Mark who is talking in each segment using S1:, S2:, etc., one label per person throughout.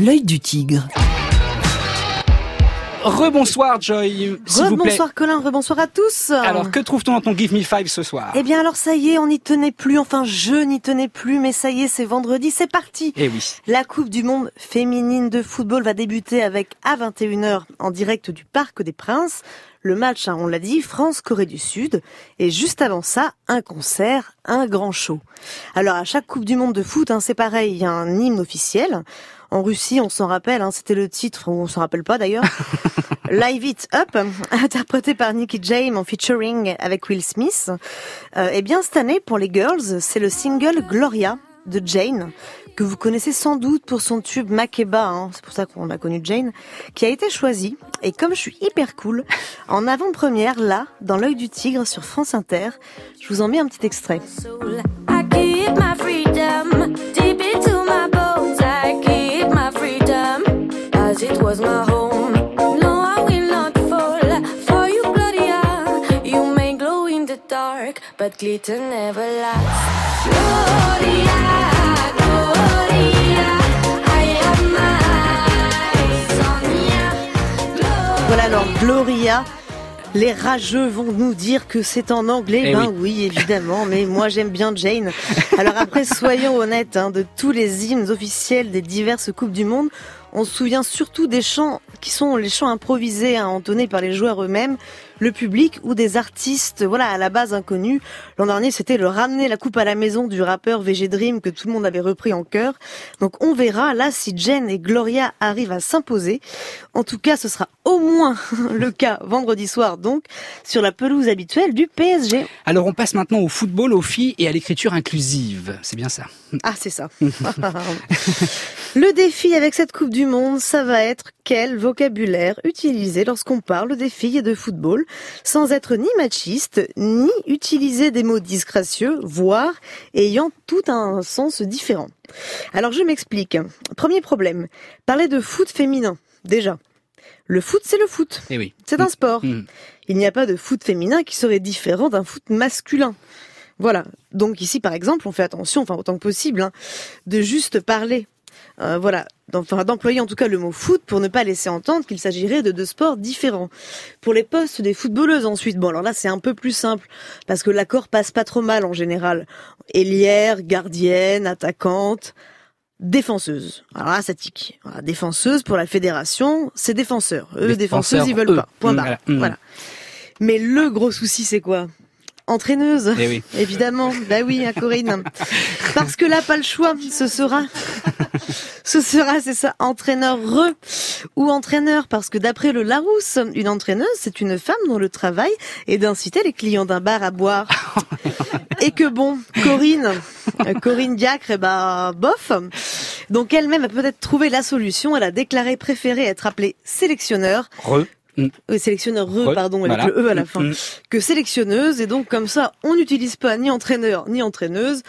S1: L'œil du tigre.
S2: Rebonsoir Joy,
S3: Rebonsoir Colin, rebonsoir à tous.
S2: Alors que trouve-t-on dans ton Give Me Five ce soir?
S3: Eh bien alors ça y est, on n'y tenait plus, enfin je n'y tenais plus, mais ça y est, c'est vendredi, c'est parti.
S2: Eh oui.
S3: La Coupe du Monde féminine de football va débuter avec à 21h en direct du Parc des Princes. Le match, hein, on l'a dit, France-Corée du Sud. Et juste avant ça, un concert, un grand show. Alors à chaque Coupe du Monde de foot, hein, c'est pareil, il y a un hymne officiel. En Russie, on s'en rappelle, hein, c'était le titre, on s'en rappelle pas d'ailleurs. Live It Up, interprété par Nicky James en featuring avec Will Smith. Euh, eh bien, cette année, pour les girls, c'est le single Gloria de Jane, que vous connaissez sans doute pour son tube Makeba, hein, c'est pour ça qu'on a connu Jane, qui a été choisi. Et comme je suis hyper cool, en avant-première, là, dans l'œil du tigre sur France Inter, je vous en mets un petit extrait. it dark, but glitter never lasts. Gloria, Gloria, I am my Sonia. Voilà alors Gloria. Les rageux vont nous dire que c'est en anglais. Eh ben oui. évidemment, mais moi j'aime bien Jane. Alors après, soyons honnêtes, hein, de tous les hymnes officiels des diverses Coupes du Monde, on se souvient surtout des chants qui sont les chants improvisés, hein, entonnés par les joueurs eux-mêmes, le public ou des artistes, voilà, à la base inconnus. L'an dernier, c'était le ramener la coupe à la maison du rappeur VG Dream que tout le monde avait repris en chœur. Donc on verra là si Jen et Gloria arrivent à s'imposer. En tout cas, ce sera au moins le cas vendredi soir donc sur la pelouse habituelle du PSG.
S2: Alors on passe maintenant au football, aux filles et à l'écriture inclusive. C'est bien ça.
S3: Ah, c'est ça. le défi avec cette Coupe du Monde, ça va être quel vocabulaire utiliser lorsqu'on parle des filles de football sans être ni machiste, ni utiliser des mots disgracieux, voire ayant tout un sens différent. Alors je m'explique. Premier problème, parler de foot féminin, déjà. Le foot, c'est le foot.
S2: Eh oui.
S3: C'est un sport. Mm. Il n'y a pas de foot féminin qui serait différent d'un foot masculin. Voilà. Donc ici, par exemple, on fait attention, enfin autant que possible, hein, de juste parler euh, voilà, d'employer en tout cas le mot foot pour ne pas laisser entendre qu'il s'agirait de deux sports différents. Pour les postes des footballeuses ensuite, bon alors là c'est un peu plus simple parce que l'accord passe pas trop mal en général. Ailière, gardienne, attaquante, défenseuse. Alors là ça tique. défenseuse pour la fédération, c'est défenseur. Eux défenseuses ils veulent pas. Point barre. Mmh. Voilà. Mais le gros souci c'est quoi? Entraîneuse.
S2: Eh oui.
S3: Évidemment. bah oui, à hein, Corinne. Parce que là, pas le choix. Ce sera, ce sera, c'est ça, entraîneur re ou entraîneur. Parce que d'après le Larousse, une entraîneuse, c'est une femme dont le travail est d'inciter les clients d'un bar à boire. Et que bon, Corinne, Corinne Diacre, eh ben, bof. Donc elle-même a peut-être trouvé la solution. Elle a déclaré préférer être appelée sélectionneur.
S2: Re.
S3: Euh, sélectionneur pardon, avec le E à la fin, mm. que sélectionneuse. Et donc, comme ça, on n'utilise pas ni entraîneur ni entraîneuse.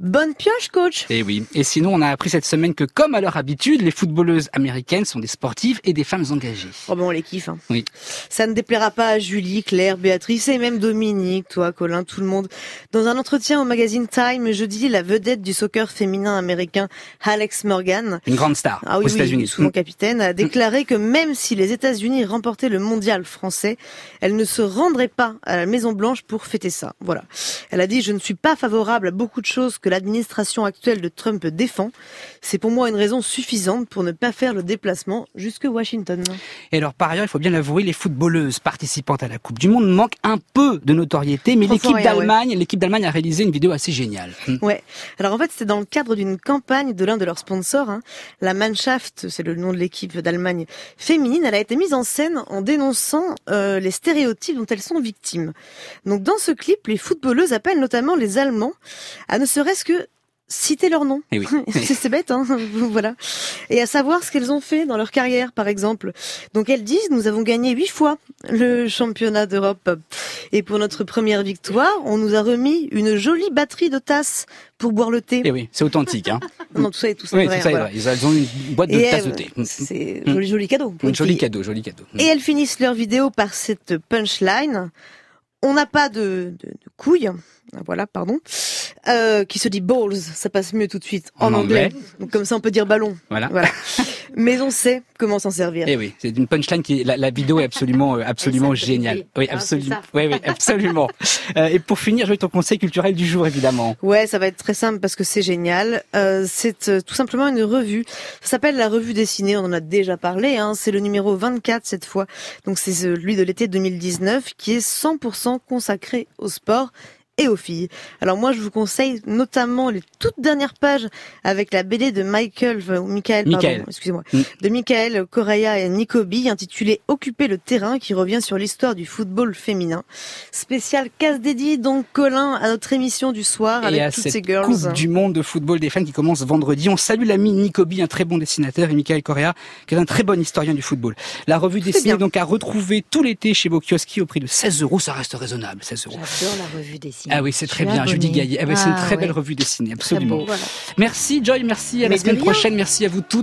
S3: Bonne pioche, coach.
S2: Et eh oui. Et sinon, on a appris cette semaine que, comme à leur habitude, les footballeuses américaines sont des sportives et des femmes engagées.
S3: Oh ben, on les kiffe. Hein.
S2: Oui.
S3: Ça ne déplaira pas à Julie, Claire, Béatrice et même Dominique, toi, Colin, tout le monde. Dans un entretien au magazine Time jeudi, la vedette du soccer féminin américain, Alex Morgan,
S2: une grande star ah, oui, aux États-Unis,
S3: souvent mm. capitaine, a déclaré que même si les États-Unis remportaient le mondial français, elle ne se rendrait pas à la Maison Blanche pour fêter ça. Voilà. Elle a dit "Je ne suis pas favorable à beaucoup de choses que l'administration actuelle de Trump défend. C'est pour moi une raison suffisante pour ne pas faire le déplacement jusque Washington.
S2: Et alors par ailleurs, il faut bien l'avouer, les footballeuses participantes à la Coupe du Monde manquent un peu de notoriété, mais l'équipe d'Allemagne, l'équipe d'Allemagne a réalisé une vidéo assez géniale.
S3: Hmm. Ouais. Alors en fait, c'est dans le cadre d'une campagne de l'un de leurs sponsors, hein. la Mannschaft, c'est le nom de l'équipe d'Allemagne féminine. Elle a été mise en scène en dénonçant euh, les stéréotypes dont elles sont victimes. Donc dans ce clip, les footballeuses appellent notamment les Allemands à ne serait-ce que citer leur nom.
S2: Eh oui.
S3: c'est bête, hein voilà. Et à savoir ce qu'elles ont fait dans leur carrière, par exemple. Donc elles disent, nous avons gagné huit fois le championnat d'Europe. Et pour notre première victoire, on nous a remis une jolie batterie de tasses pour boire le thé.
S2: Et eh oui, c'est authentique. Hein.
S3: non, tout ça est tout ça
S2: oui, vrai. vrai. Ils ont une boîte de tasses de thé.
S3: C'est joli, joli cadeau.
S2: Un joli cadeau, joli cadeau.
S3: Et elles finissent leur vidéo par cette punchline. On n'a pas de, de, de couilles, voilà, pardon, euh, qui se dit balls, ça passe mieux tout de suite en, anglais. Donc comme ça, on peut dire ballon.
S2: Voilà.
S3: voilà. Mais on sait comment s'en servir.
S2: Eh oui, c'est une punchline qui la, la vidéo est absolument euh, absolument géniale. Oui,
S3: Ah,
S2: absolument. Oui, oui, absolument. Euh, et pour finir, je vais ton conseil culturel du jour évidemment.
S3: Ouais, ça va être très simple parce que c'est génial. Euh, c'est euh, tout simplement une revue. Ça s'appelle la revue dessinée. On en a déjà parlé. Hein. C'est le numéro 24 cette fois. Donc c'est celui de l'été 2019 qui est 100% consacré au sport et aux filles. Alors moi, je vous conseille notamment les toutes dernières pages avec la BD de Michael, euh, ou Michael, pardon,
S2: Michael.
S3: excusez-moi,
S2: Mm.
S3: de Michael Correa et Nicobi, intitulé Occuper le terrain, qui revient sur l'histoire du football féminin. Spécial casse dédié donc Colin à notre émission du soir
S2: et
S3: avec
S2: à
S3: toutes
S2: cette
S3: ces girls.
S2: Coupe du monde de football des femmes qui commence vendredi. On salue l'ami Nicobi, un très bon dessinateur, et Michael Correa, qui est un très bon historien du football. La revue dessinée donc à retrouver tout l'été chez Bokioski au prix de 16 euros. Ça reste raisonnable, 16 euros.
S1: J'adore la revue dessinée.
S2: Ah oui, c'est très bien. Judy
S1: abonnée.
S2: Gaillet. Ah oui, c'est une
S1: Ah
S2: très
S1: ouais.
S2: belle revue dessinée, absolument.
S1: beau.
S3: Voilà.
S2: Merci Joy, merci à
S3: Mais
S2: la semaine prochaine, merci à vous toutes.